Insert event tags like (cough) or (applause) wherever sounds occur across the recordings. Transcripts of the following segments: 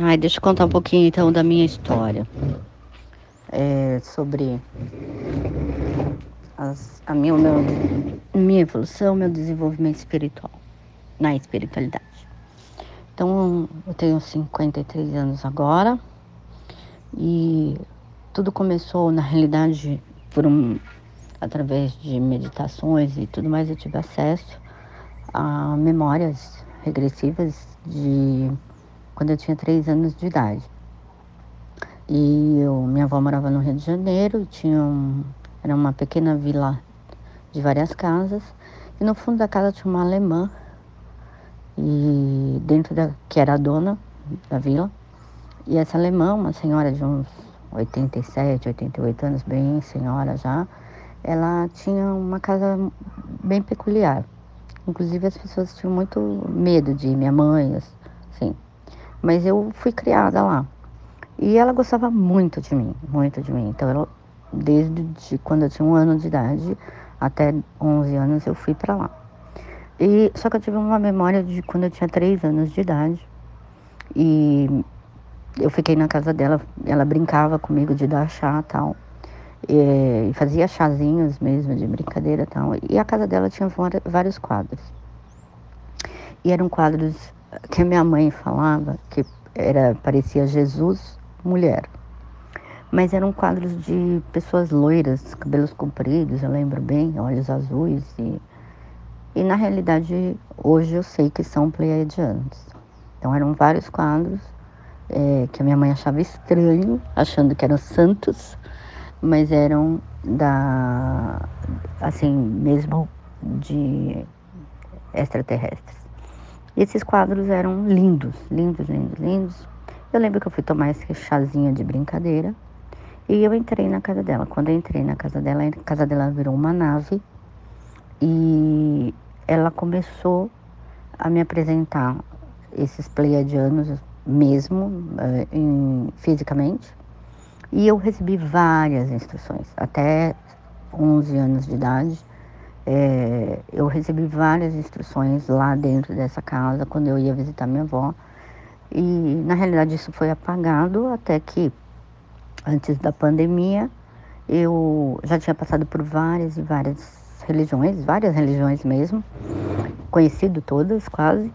Ai, deixa eu contar um pouquinho então da minha história. É, sobre as, a minha, meu, minha evolução, meu desenvolvimento espiritual, na espiritualidade. Então, eu tenho 53 anos agora e tudo começou, na realidade, por um, através de meditações e tudo mais, eu tive acesso a memórias regressivas de quando eu tinha três anos de idade. E eu, minha avó morava no Rio de Janeiro, tinha um, era uma pequena vila de várias casas, e no fundo da casa tinha uma alemã, e dentro da que era a dona da vila, e essa alemã, uma senhora de uns 87, 88 anos, bem senhora já, ela tinha uma casa bem peculiar. Inclusive as pessoas tinham muito medo de minha mãe, assim. Mas eu fui criada lá. E ela gostava muito de mim, muito de mim. Então, ela, desde de quando eu tinha um ano de idade até 11 anos, eu fui para lá. E, só que eu tive uma memória de quando eu tinha 3 anos de idade. E eu fiquei na casa dela, ela brincava comigo de dar chá tal. E, fazia chazinhos mesmo de brincadeira tal. E a casa dela tinha vários quadros. E eram quadros que a minha mãe falava que era parecia Jesus mulher. Mas eram quadros de pessoas loiras, cabelos compridos, eu lembro bem, olhos azuis e e na realidade hoje eu sei que são pleiadianos. Então eram vários quadros é, que a minha mãe achava estranho, achando que eram santos, mas eram da assim mesmo de extraterrestres. E esses quadros eram lindos, lindos, lindos, lindos. Eu lembro que eu fui tomar esse chazinho de brincadeira e eu entrei na casa dela. Quando eu entrei na casa dela, a casa dela virou uma nave e ela começou a me apresentar esses pleiadianos mesmo, uh, em, fisicamente. E eu recebi várias instruções, até 11 anos de idade. É, eu recebi várias instruções lá dentro dessa casa quando eu ia visitar minha avó. E na realidade isso foi apagado até que antes da pandemia eu já tinha passado por várias e várias religiões, várias religiões mesmo, conhecido todas quase.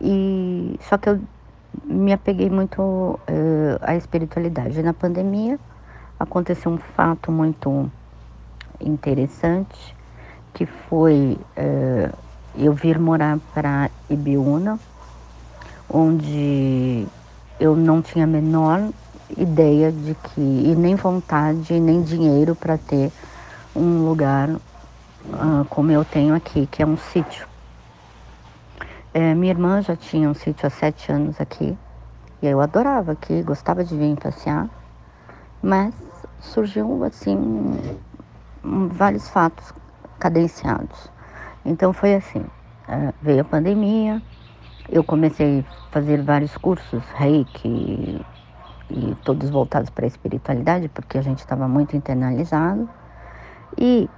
E só que eu me apeguei muito uh, à espiritualidade. Na pandemia aconteceu um fato muito interessante que foi uh, eu vir morar para Ibiúna, onde eu não tinha a menor ideia de que, e nem vontade, nem dinheiro para ter um lugar uh, como eu tenho aqui, que é um sítio. É, minha irmã já tinha um sítio há sete anos aqui, e eu adorava aqui, gostava de vir passear, mas surgiu assim vários fatos cadenciados. Então foi assim, uh, veio a pandemia, eu comecei a fazer vários cursos, reiki, e, e todos voltados para a espiritualidade, porque a gente estava muito internalizado. E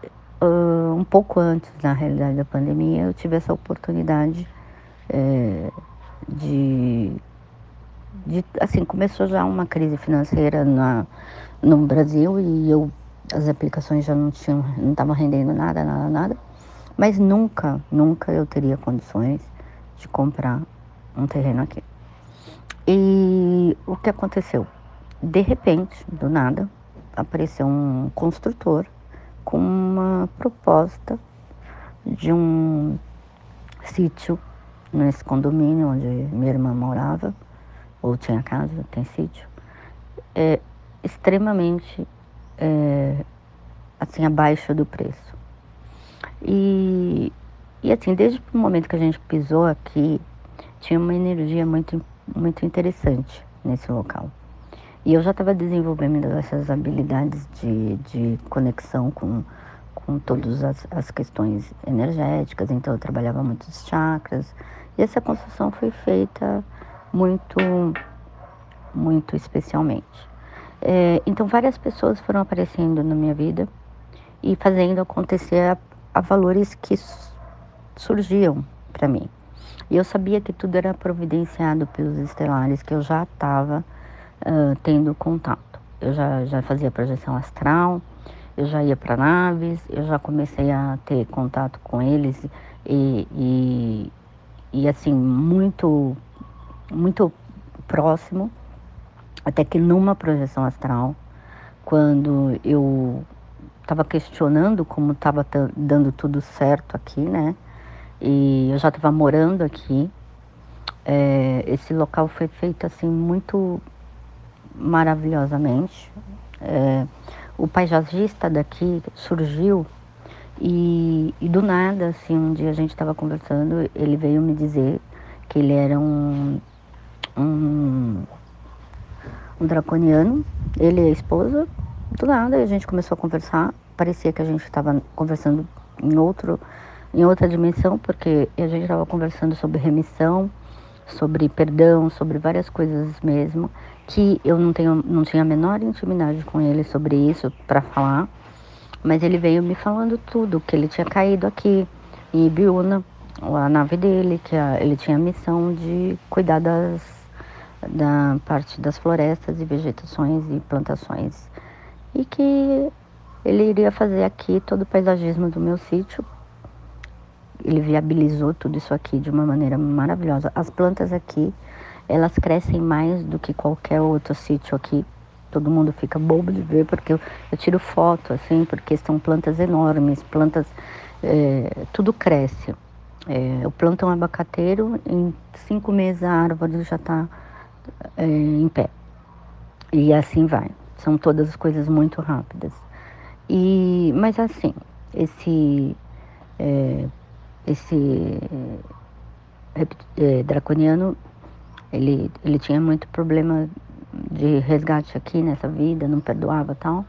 uh, um pouco antes, na realidade, da pandemia, eu tive essa oportunidade é, de, de, assim, começou já uma crise financeira na, no Brasil e eu, as aplicações já não tinham, não estavam rendendo nada, nada, nada. Mas nunca, nunca eu teria condições de comprar um terreno aqui. E o que aconteceu? De repente, do nada, apareceu um construtor com uma proposta de um sítio nesse condomínio onde minha irmã morava, ou tinha casa, tem sítio, é extremamente é, assim abaixo do preço. E, e assim, desde o momento que a gente pisou aqui, tinha uma energia muito, muito interessante nesse local. E eu já estava desenvolvendo essas habilidades de, de conexão com, com todas as, as questões energéticas, então eu trabalhava muito os chakras. E essa construção foi feita muito, muito especialmente. É, então várias pessoas foram aparecendo na minha vida e fazendo acontecer a, a valores que surgiam para mim. E eu sabia que tudo era providenciado pelos estelares, que eu já estava uh, tendo contato. Eu já, já fazia projeção astral, eu já ia para naves, eu já comecei a ter contato com eles e, e, e assim, muito, muito próximo, até que numa projeção astral, quando eu estava questionando como estava dando tudo certo aqui, né? E eu já estava morando aqui. É, esse local foi feito assim muito maravilhosamente. É, o paisagista daqui surgiu e, e, do nada, assim, um dia a gente estava conversando, ele veio me dizer que ele era um, um, draconiano, ele e a esposa. Do nada a gente começou a conversar, parecia que a gente estava conversando em outro em outra dimensão, porque a gente estava conversando sobre remissão, sobre perdão, sobre várias coisas mesmo, que eu não, tenho, não tinha a menor intimidade com ele sobre isso para falar, mas ele veio me falando tudo, que ele tinha caído aqui em Ibiúna, a nave dele, que a, ele tinha a missão de cuidar das, da parte das florestas e vegetações e plantações, e que ele iria fazer aqui todo o paisagismo do meu sítio ele viabilizou tudo isso aqui de uma maneira maravilhosa. As plantas aqui, elas crescem mais do que qualquer outro sítio aqui. Todo mundo fica bobo de ver porque eu, eu tiro foto, assim, porque são plantas enormes, plantas, é, tudo cresce. É, eu planto um abacateiro, em cinco meses a árvore já está é, em pé. E assim vai. São todas coisas muito rápidas. E, mas assim, esse é, esse é, draconiano, ele, ele tinha muito problema de resgate aqui nessa vida, não perdoava tal.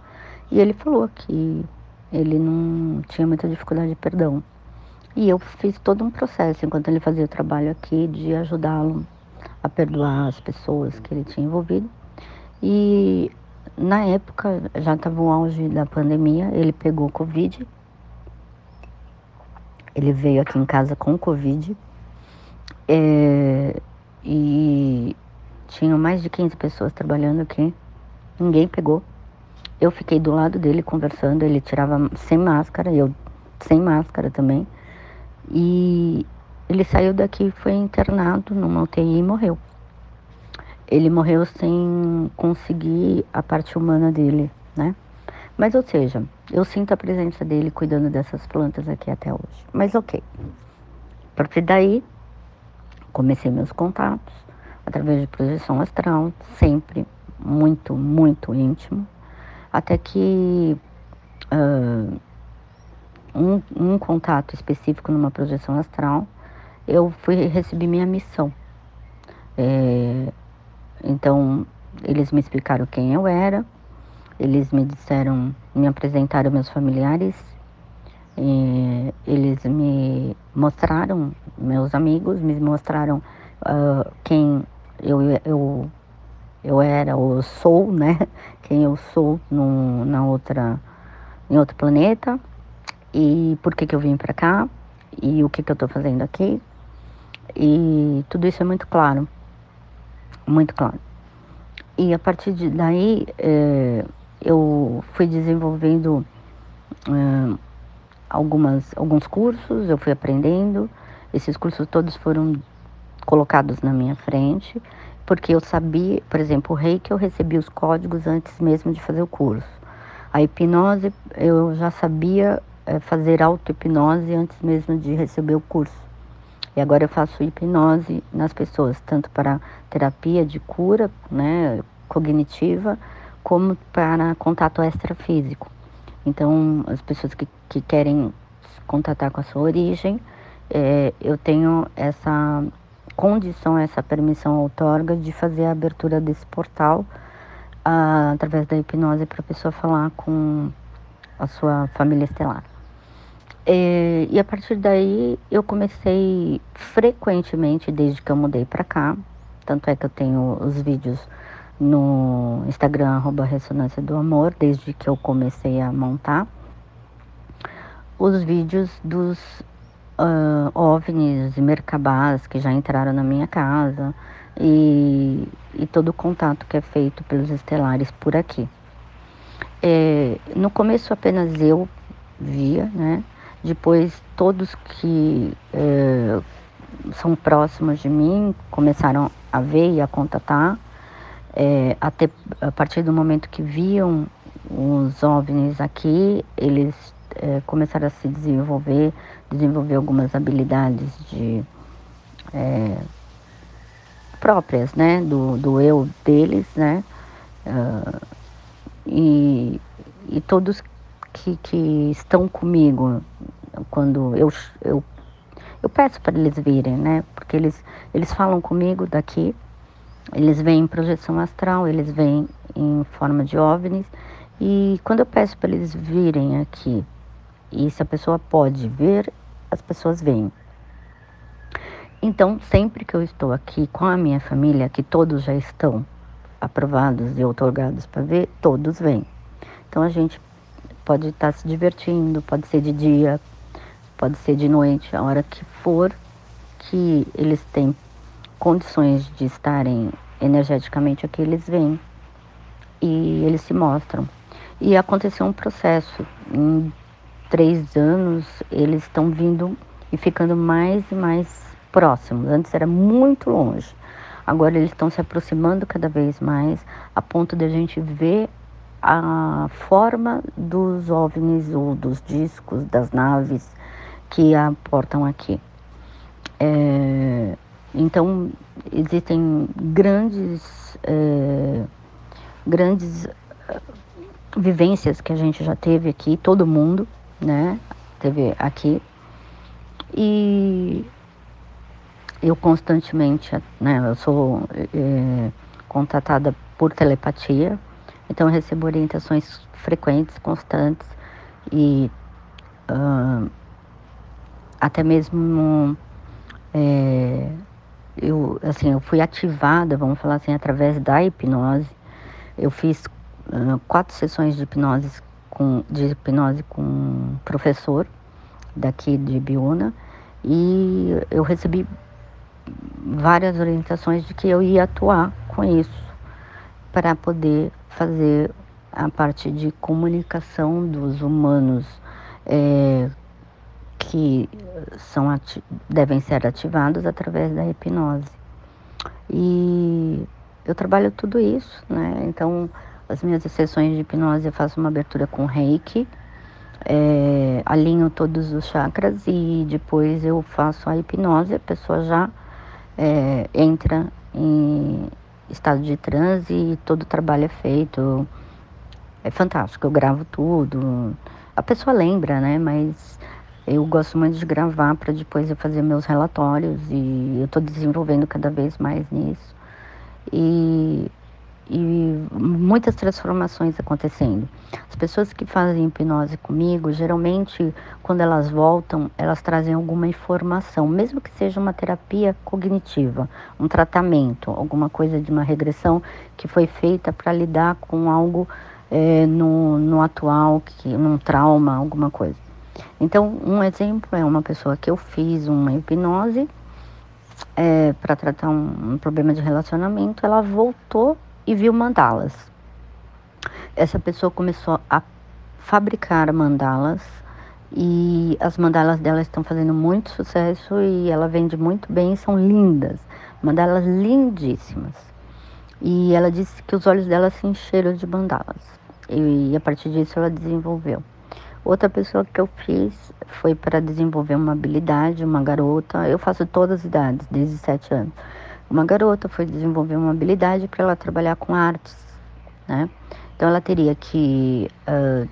E ele falou que ele não tinha muita dificuldade de perdão. E eu fiz todo um processo enquanto ele fazia o trabalho aqui de ajudá-lo a perdoar as pessoas que ele tinha envolvido. E na época, já estava o auge da pandemia, ele pegou Covid ele veio aqui em casa com Covid é, e tinham mais de 15 pessoas trabalhando aqui. Ninguém pegou. Eu fiquei do lado dele conversando, ele tirava sem máscara, eu sem máscara também. E ele saiu daqui, foi internado numa UTI e morreu. Ele morreu sem conseguir a parte humana dele, né? Mas, ou seja, eu sinto a presença dele cuidando dessas plantas aqui até hoje. Mas, ok. A partir daí, comecei meus contatos através de projeção astral, sempre muito, muito íntimo, até que uh, um, um contato específico numa projeção astral, eu fui receber minha missão. É, então, eles me explicaram quem eu era, eles me disseram, me apresentaram meus familiares, eles me mostraram, meus amigos me mostraram uh, quem eu, eu, eu era ou sou, né? (laughs) Quem eu sou no, na outra, em outro planeta e por que, que eu vim para cá e o que, que eu estou fazendo aqui. E tudo isso é muito claro, muito claro. E a partir de daí, é, eu fui desenvolvendo uh, algumas, alguns cursos, eu fui aprendendo. Esses cursos todos foram colocados na minha frente, porque eu sabia, por exemplo, o reiki eu recebi os códigos antes mesmo de fazer o curso. A hipnose eu já sabia é, fazer auto-hipnose antes mesmo de receber o curso. E agora eu faço hipnose nas pessoas, tanto para terapia de cura, né, cognitiva, como para contato extrafísico. Então, as pessoas que, que querem contatar com a sua origem, é, eu tenho essa condição, essa permissão outorga de fazer a abertura desse portal a, através da hipnose para a pessoa falar com a sua família estelar. E, e a partir daí eu comecei frequentemente, desde que eu mudei para cá, tanto é que eu tenho os vídeos no Instagram, arroba Ressonância do Amor, desde que eu comecei a montar os vídeos dos uh, OVNIs e mercabás que já entraram na minha casa e, e todo o contato que é feito pelos estelares por aqui. É, no começo apenas eu via, né? Depois todos que é, são próximos de mim começaram a ver e a contatar. É, até a partir do momento que viam os OVNIs aqui, eles é, começaram a se desenvolver, desenvolver algumas habilidades de é, próprias, né, do, do eu deles, né, uh, e, e todos que, que estão comigo quando eu, eu, eu peço para eles virem, né, porque eles, eles falam comigo daqui, eles vêm em projeção astral, eles vêm em forma de OVNIs, e quando eu peço para eles virem aqui, e se a pessoa pode ver, as pessoas vêm. Então, sempre que eu estou aqui com a minha família, que todos já estão aprovados e otorgados para ver, todos vêm. Então, a gente pode estar se divertindo, pode ser de dia, pode ser de noite, a hora que for que eles têm condições de estarem energeticamente aqui, eles vêm e eles se mostram. E aconteceu um processo. Em três anos, eles estão vindo e ficando mais e mais próximos. Antes era muito longe. Agora eles estão se aproximando cada vez mais, a ponto de a gente ver a forma dos OVNIs ou dos discos, das naves que aportam aqui. É, então, existem grandes, é, grandes vivências que a gente já teve aqui, todo mundo, né, teve aqui. E eu constantemente, né, eu sou é, contatada por telepatia, então eu recebo orientações frequentes, constantes e uh, até mesmo é, eu assim eu fui ativada, vamos falar assim, através da hipnose. Eu fiz uh, quatro sessões de hipnose com de hipnose com um professor daqui de Biúna e eu recebi várias orientações de que eu ia atuar com isso para poder fazer a parte de comunicação dos humanos é, que são devem ser ativados através da hipnose. E eu trabalho tudo isso, né? Então, as minhas sessões de hipnose eu faço uma abertura com reiki, é, alinho todos os chakras e depois eu faço a hipnose, a pessoa já é, entra em estado de transe e todo o trabalho é feito. É fantástico, eu gravo tudo. A pessoa lembra, né? Mas eu gosto muito de gravar para depois eu fazer meus relatórios e eu estou desenvolvendo cada vez mais nisso. E e muitas transformações acontecendo. As pessoas que fazem hipnose comigo, geralmente, quando elas voltam, elas trazem alguma informação, mesmo que seja uma terapia cognitiva, um tratamento, alguma coisa de uma regressão que foi feita para lidar com algo é, no, no atual, que, num trauma, alguma coisa. Então, um exemplo é uma pessoa que eu fiz uma hipnose é, para tratar um, um problema de relacionamento, ela voltou e viu mandalas. Essa pessoa começou a fabricar mandalas e as mandalas dela estão fazendo muito sucesso e ela vende muito bem, são lindas, mandalas lindíssimas. E ela disse que os olhos dela se encheram de mandalas e a partir disso ela desenvolveu. Outra pessoa que eu fiz foi para desenvolver uma habilidade, uma garota. Eu faço todas as idades, desde 7 anos uma garota foi desenvolver uma habilidade para ela trabalhar com artes, né? Então ela teria que uh,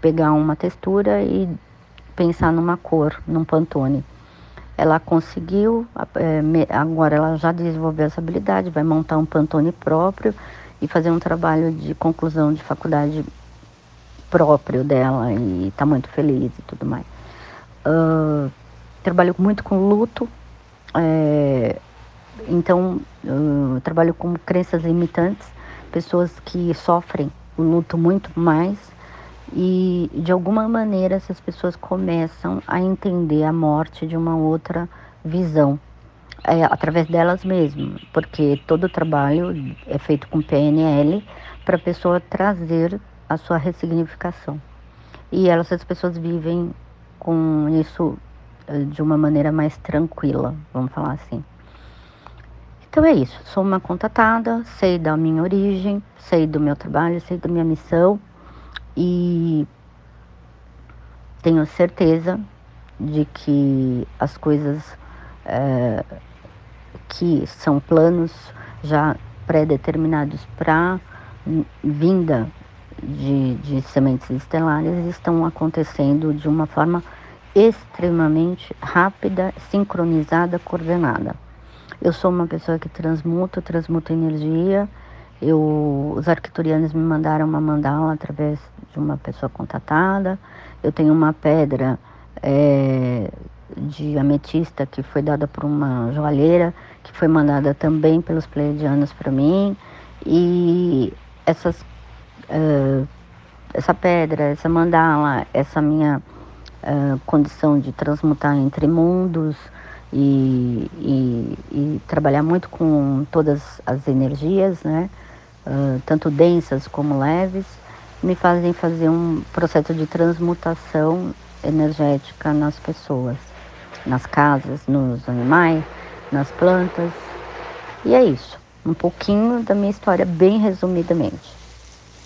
pegar uma textura e pensar numa cor, num pantone. Ela conseguiu, é, agora ela já desenvolveu essa habilidade, vai montar um pantone próprio e fazer um trabalho de conclusão de faculdade próprio dela e está muito feliz e tudo mais. Uh, trabalhou muito com luto, é, então, eu trabalho com crenças limitantes, pessoas que sofrem o luto muito mais e de alguma maneira essas pessoas começam a entender a morte de uma outra visão, é, através delas mesmas, porque todo o trabalho é feito com PNL para a pessoa trazer a sua ressignificação. E elas, as pessoas vivem com isso eh, de uma maneira mais tranquila, vamos falar assim. Então é isso, sou uma contatada, sei da minha origem, sei do meu trabalho, sei da minha missão e tenho certeza de que as coisas é, que são planos já pré-determinados para vinda de, de sementes estelares estão acontecendo de uma forma extremamente rápida, sincronizada, coordenada. Eu sou uma pessoa que transmuta, transmuta energia. Eu, os arquiturianos me mandaram uma mandala através de uma pessoa contatada. Eu tenho uma pedra é, de ametista que foi dada por uma joalheira, que foi mandada também pelos pleiadianos para mim. E essas, uh, essa pedra, essa mandala, essa minha uh, condição de transmutar entre mundos e, e, e, trabalhar muito com todas as energias, né? Uh, tanto densas como leves, me fazem fazer um processo de transmutação energética nas pessoas, nas casas, nos animais, nas plantas. E é isso, um pouquinho da minha história, bem resumidamente.